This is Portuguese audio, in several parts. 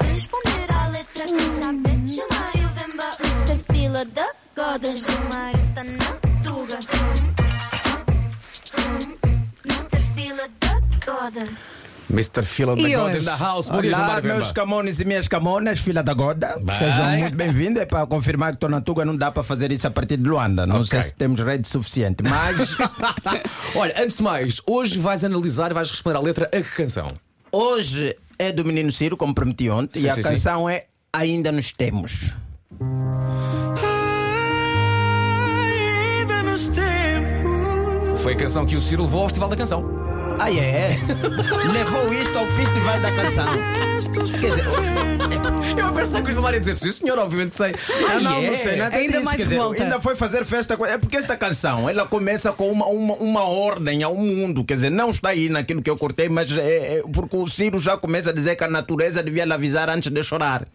Responder à letra quem sabe chamar e o Vemba Mr. Fila da Goda Gilmário tá na Tuga Mr. Fila da Goda Mr. Fila da E God in the house. Bom dia, Olá, meus camones e minhas camonas, filha da Goda. Bem. Sejam muito bem-vindos. É para confirmar que estou na Tuga, não dá para fazer isso a partir de Luanda. Não Ok. sei se temos rede suficiente, mas Olha, antes de mais, hoje vais analisar e vais responder à letra a que canção? hoje é do Menino Ciro, como prometi ontem, Sim, e a sim, sim. canção é Ainda Nos Temos. Ainda nos tempos. Foi a canção que o Ciro levou ao Festival da Canção. Ah, é? Levou isto ao festival da canção. Quer dizer, Eu a pensar que o Gilmar ia dizer, sim senhor, obviamente sei. Ah, não, não sei nada Ainda disso. mais quer dizer, ainda foi fazer festa. com- É porque esta canção ela começa com uma, uma, uma ordem ao mundo. Quer dizer, não está aí naquilo que eu cortei, mas é, é porque o Ciro já começa a dizer que a natureza devia lhe avisar antes de chorar.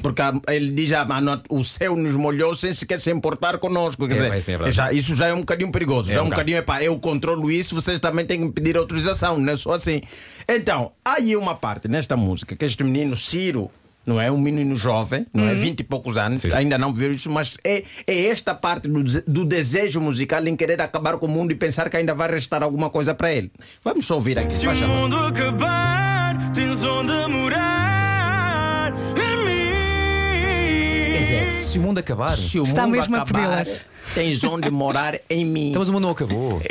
Porque ele diz ah, nat- o céu nos molhou sem sequer se importar conosco. Quer É, dizer, é já, isso já é um bocadinho perigoso. É já é um um bocadinho, epá, eu controlo isso, vocês também têm que me pedir autorização, não é só assim. Então, há aí uma parte nesta música que este menino Ciro. Não é um menino jovem, não é? Vinte e poucos anos, Sim, sim. ainda não viu isso, mas é, é esta parte do, do desejo musical em querer acabar com o mundo e pensar que ainda vai restar alguma coisa para ele. Vamos só ouvir aqui, Se o mundo acabar, tens onde morar. Se o mundo acabar. se o Está mundo mesmo a acabar, pedi-las. tens onde morar em mim. Então, mas o mundo não acabou.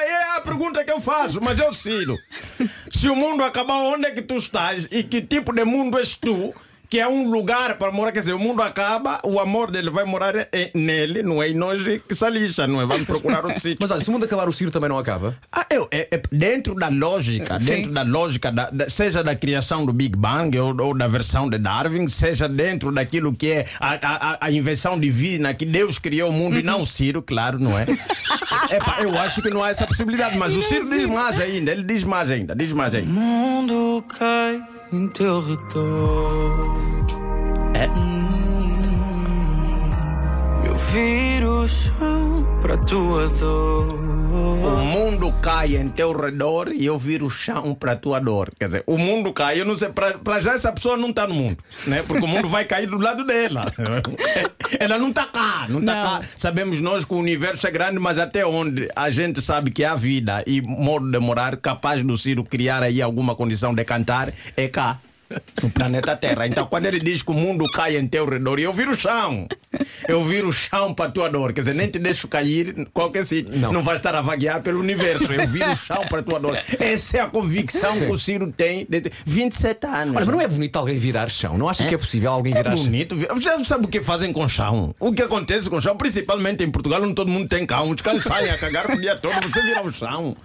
É a pergunta que eu faço, mas eu Ciro. Se o mundo acabar, onde é que tu estás e que tipo de mundo és tu? Que é um lugar para morar, quer dizer, o mundo acaba, o amor dele vai morar eh, nele, não é? E nós que se lixa, não é? Vamos procurar outro sítio. Mas olha, se o mundo acabar, o Ciro também não acaba. Ah, eu, é- é dentro da lógica, dentro da lógica, da- da- seja da criação do Big Bang ou, ou da versão de Darwin, seja dentro daquilo que é a, a- a- invenção divina, que Deus criou o mundo e não o Ciro, claro, não é? Epá, eu acho que não há essa possibilidade, mas o Ciro diz mais ainda, ele diz mais ainda, diz mais ainda. O mundo cai em teu redor. É. Eu viro o chão para a tua dor. O mundo cai em teu redor e eu viro o chão para a tua dor. Quer dizer, o mundo cai, eu não sei, para já essa pessoa não está no mundo, né? Porque o mundo vai cair do lado dela. Ela não está cá, não está Não. cá. Sabemos nós que o universo é grande, mas até onde a gente sabe que há vida e modo de morar capaz do Ciro criar aí alguma condição de cantar, é cá. No planeta Terra. Então, quando ele diz que o mundo cai em teu redor, eu viro o chão. Eu viro o chão para a tua dor. Quer dizer, nem te deixo cair qualquer sítio. Não. Não, vai estar a vaguear pelo universo. Eu viro o chão para a tua dor. Essa é a convicção Sim. que o Ciro tem de 27 anos. Olha, mas não é bonito alguém virar chão? Não achas que é possível alguém É virar chão? bonito. Já sabe o que fazem com chão? O que acontece com chão, principalmente em Portugal, onde todo mundo tem cão. Os cães saem a cagar o dia todo, você vira o chão.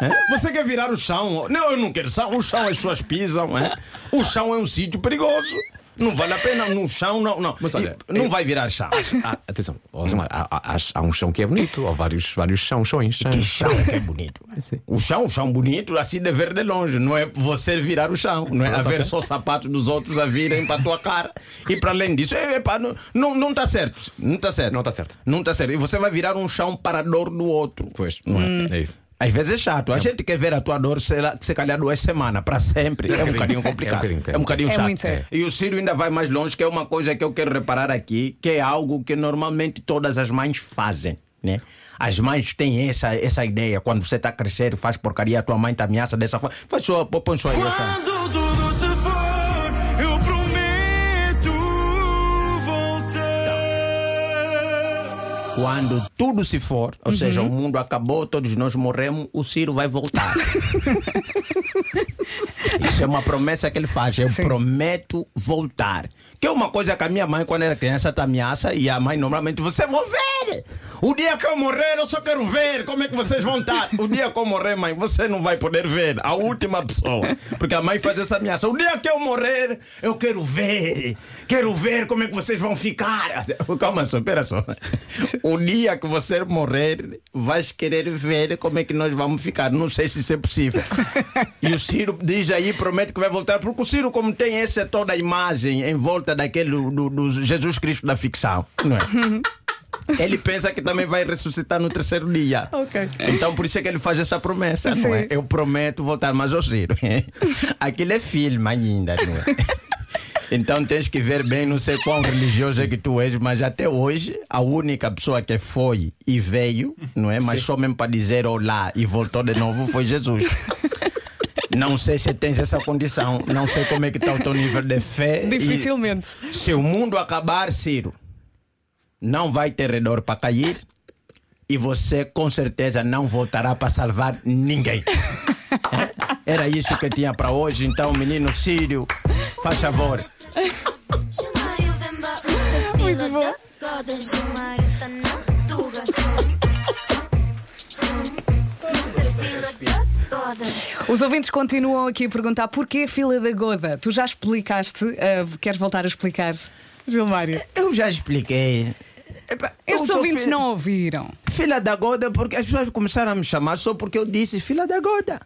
É? Você quer virar o chão? Não, eu não quero chão. O chão as pessoas pisam. É? O chão é um sítio perigoso. Não vale a pena no chão, não. não. Mas olha, E não eu- vai virar chão. Ah, atenção, ó, há, há- há um chão que é bonito, ou vários, vários chão, chões. Que chão que é bonito. O chão, o chão bonito, assim de ver de longe. Não é você virar o chão. Não é Pronto, haver ok. só sapatos dos outros a virem para a tua cara. E para além disso, é, epá, não, não, não tá certo. Não está certo. Não tá certo. Não está certo. E você vai virar um chão para a dor do outro. Pois, Não é? é isso. Às vezes é chato. A gente quer ver a tua dor, sei lá, se calhar duas semanas, para sempre. É um bocadinho complicado. É um bocadinho, É um é chato. muito, é. E o Ciro ainda vai mais longe, que é uma coisa que eu quero reparar aqui, que é algo que normalmente todas as mães fazem. Né? As mães têm essa, essa ideia. Quando você está a crescer, faz porcaria, a tua mãe te ameaça dessa forma. Faz só, põe só aí essa. Quando tudo Quando tudo se for, ou seja, o mundo acabou, todos nós morremos, o Ciro vai voltar. Isso é uma promessa que ele faz. Eu prometo voltar. Que é uma coisa que a minha mãe, quando era criança, te ameaça e a mãe normalmente, você vão O dia que eu morrer, eu só quero ver como é que vocês vão estar. O dia que eu morrer, mãe, você não vai poder ver. A última pessoa. Porque a mãe faz essa ameaça. O dia que eu morrer, eu quero ver. Quero ver como é que vocês vão ficar. Calma só, espera só. O dia que você morrer, vais querer ver como é que nós vamos ficar. Não sei se isso é possível. E o Ciro diz aí, promete que vai voltar. Porque o Ciro, como tem essa toda a imagem em volta daquele do, do Jesus Cristo da ficção, não é? Ele pensa que também vai ressuscitar no terceiro dia. Ok. Então por isso é que ele faz essa promessa, não é? Sim. Eu prometo voltar mais ao giro. Aquilo é filme ainda, não é? Então tens que ver bem, não sei quão religioso é que tu és, mas até hoje a única pessoa que foi e veio, não é? Mas só mesmo para dizer olá e voltou de novo foi Jesus. Não sei se tens essa condição, não sei como é que está o teu nível de fé. e- Dificilmente. se o mundo acabar, Ciro, não vai ter redor para cair e você com certeza não voltará para salvar ninguém. Era isso que tinha para hoje, então, menino Sírio, faz favor. Fila bom. Os ouvintes continuam aqui a perguntar porquê fila da Goda. Tu já explicaste, ah, queres voltar a explicar, Gilmário? Eu já expliquei. Epá, eu Estes sou ouvintes não ouviram. Filha da Goda, porque as pessoas começaram a me chamar só porque eu disse filha da Goda.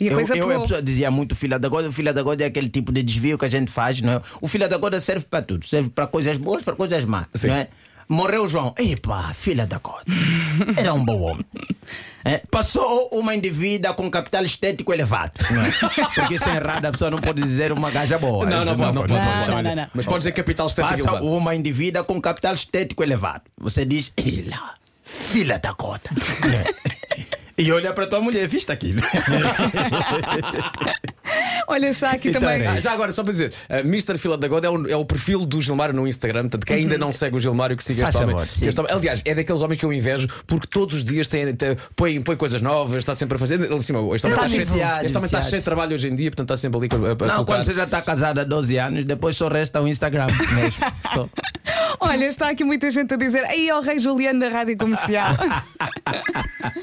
E a eu, coisa eu, pegou. a pessoa dizia muito filha da Goda. O filha da Goda é aquele tipo de desvio que a gente faz, não é? O filha da Goda serve para tudo. Serve para coisas boas, para coisas más, Sim. não é? Morreu João. Epa, filha da Goda. Era um bom homem. É, passou uma indivídua com capital estético elevado, é? Porque isso é errado, a pessoa não pode dizer uma gaja boa. Não, não pode, não pode. Não, não pode. não, não, não. Mas pode dizer capital estético Passa elevado. uma indivídua com capital estético elevado. Você diz, ela, filha da cota. e olha para tua mulher, viste aquilo? Olha, está aqui Então também. Ah, já agora, só para dizer, uh, Mr. Fila da God é o, é o perfil do Gilmário no Instagram. Portanto, quem ainda não segue o Gilmário, que siga Faz este homem. Este homem. Aliás, é daqueles homens que eu invejo porque todos os dias tem, tem- põe, põe coisas novas, está sempre a fazer. Ele, Assim, este homem Está está, cheio, viciado, este homem está cheio de trabalho hoje em dia, portanto está sempre ali a, a Não, colocar. quando você já está casada há 12 anos, depois só resta o Instagram mesmo. Só. Olha, está aqui muita gente a dizer aí ao Rei Juliano da Rádio Comercial.